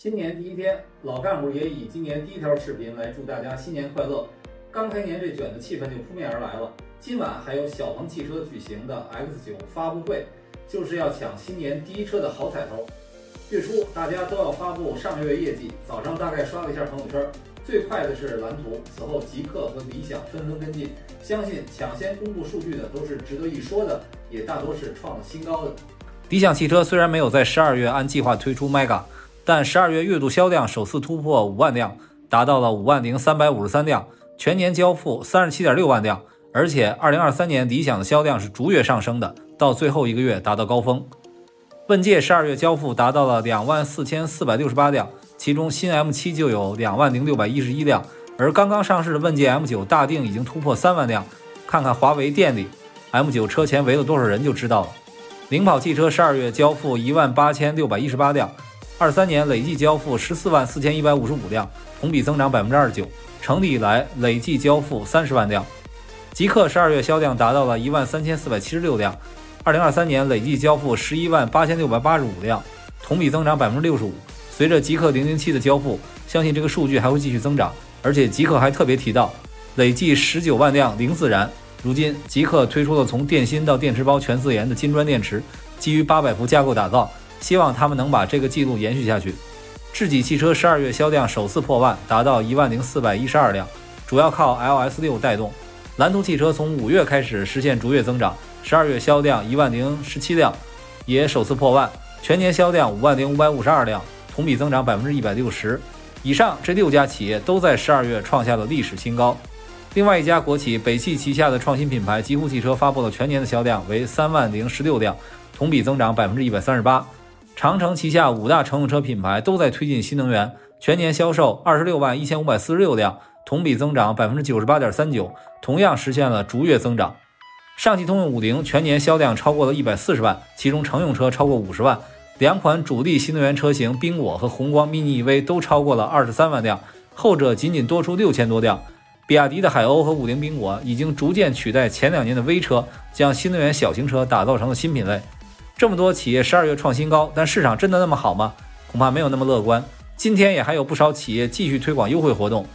新年第一天，老干部也以今年第一条视频来祝大家新年快乐。刚开年这卷的气氛就扑面而来了。今晚还有小鹏汽车举行的 X9 发布会，就是要抢新年第一车的好彩头。月初大家都要发布上个月业绩，早上大概刷了一下朋友圈，最快的是蓝图，此后极客和理想纷纷跟进。相信抢先公布数据的都是值得一说的，也大多是创了新高的。理想汽车虽然没有在十二月按计划推出 Mega。但十二月月度销量首次突破五万辆，达到了五万零三百五十三辆，全年交付三十七点六万辆，而且二零二三年理想的销量是逐月上升的，到最后一个月达到高峰。问界十二月交付达到了两万四千四百六十八辆，其中新 M7 就有两万零六百一十一辆，而刚刚上市的问界 M9 大定已经突破三万辆。看看华为店里，M9 车前围了多少人就知道了。领跑汽车十二月交付一万八千六百一十八辆。二三年累计交付十四万四千一百五十五辆，同比增长百分之二十九。成立以来累计交付三十万辆。极客十二月销量达到了一万三千四百七十六辆，二零二三年累计交付十一万八千六百八十五辆，同比增长百分之六十五。随着极客零零七的交付，相信这个数据还会继续增长。而且极客还特别提到，累计十九万辆零自燃。如今极客推出了从电芯到电池包全自研的金砖电池，基于八百伏架构打造。希望他们能把这个记录延续下去。智己汽车十二月销量首次破万，达到一万零四百一十二辆，主要靠 LS 六带动。蓝图汽车从五月开始实现逐月增长，十二月销量一万零十七辆，也首次破万，全年销量五万零五百五十二辆，同比增长百分之一百六十。以上这六家企业都在十二月创下了历史新高。另外一家国企北汽旗下的创新品牌极狐汽车发布了全年的销量为三万零十六辆，同比增长百分之一百三十八。长城旗下五大乘用车品牌都在推进新能源，全年销售二十六万一千五百四十六辆，同比增长百分之九十八点三九，同样实现了逐月增长。上汽通用五菱全年销量超过了一百四十万，其中乘用车超过五十万，两款主力新能源车型缤果和宏光 mini EV 都超过了二十三万辆，后者仅仅多出六千多辆。比亚迪的海鸥和五菱缤果已经逐渐取代前两年的微车，将新能源小型车打造成了新品类。这么多企业十二月创新高，但市场真的那么好吗？恐怕没有那么乐观。今天也还有不少企业继续推广优惠活动。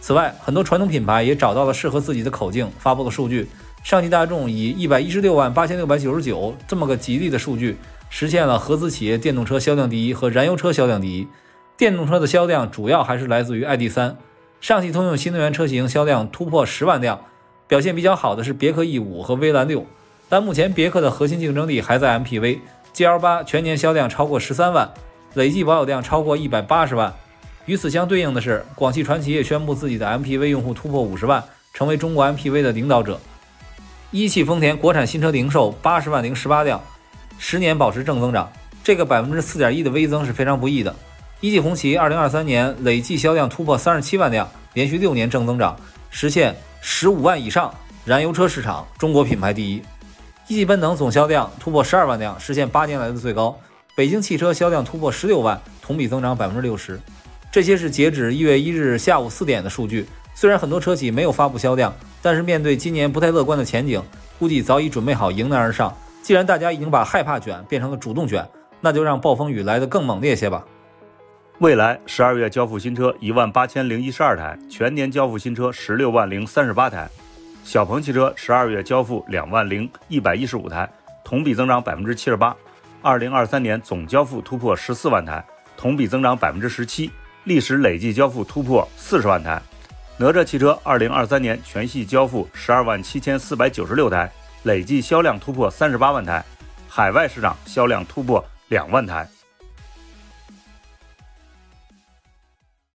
此外，很多传统品牌也找到了适合自己的口径，发布了数据。上汽大众以一百一十六万八千六百九十九这么个吉利的数据，实现了合资企业电动车销量第一和燃油车销量第一。电动车的销量主要还是来自于 ID.3。上汽通用新能源车型销量突破十万辆，表现比较好的是别克 E5 和威兰六。但目前别克的核心竞争力还在 MPV，GL8 全年销量超过十三万，累计保有量超过一百八十万。与此相对应的是，广汽传祺也宣布自己的 MPV 用户突破五十万，成为中国 MPV 的领导者。一汽丰田国产新车零售八十万零十八辆，十年保持正增长，这个百分之四点一的微增是非常不易的。一汽红旗二零二三年累计销量突破三十七万辆，连续六年正增长，实现十五万以上燃油车市场中国品牌第一。一汽奔腾总销量突破十二万辆，实现八年来的最高。北京汽车销量突破十六万，同比增长百分之六十。这些是截止一月一日下午四点的数据。虽然很多车企没有发布销量，但是面对今年不太乐观的前景，估计早已准备好迎难而上。既然大家已经把害怕卷变成了主动卷，那就让暴风雨来得更猛烈些吧。未来十二月交付新车一万八千零一十二台，全年交付新车十六万零三十八台。小鹏汽车十二月交付两万零一百一十五台，同比增长百分之七十八。二零二三年总交付突破十四万台，同比增长百分之十七，历史累计交付突破四十万台。哪吒汽车二零二三年全系交付十二万七千四百九十六台，累计销量突破三十八万台，海外市场销量突破两万台。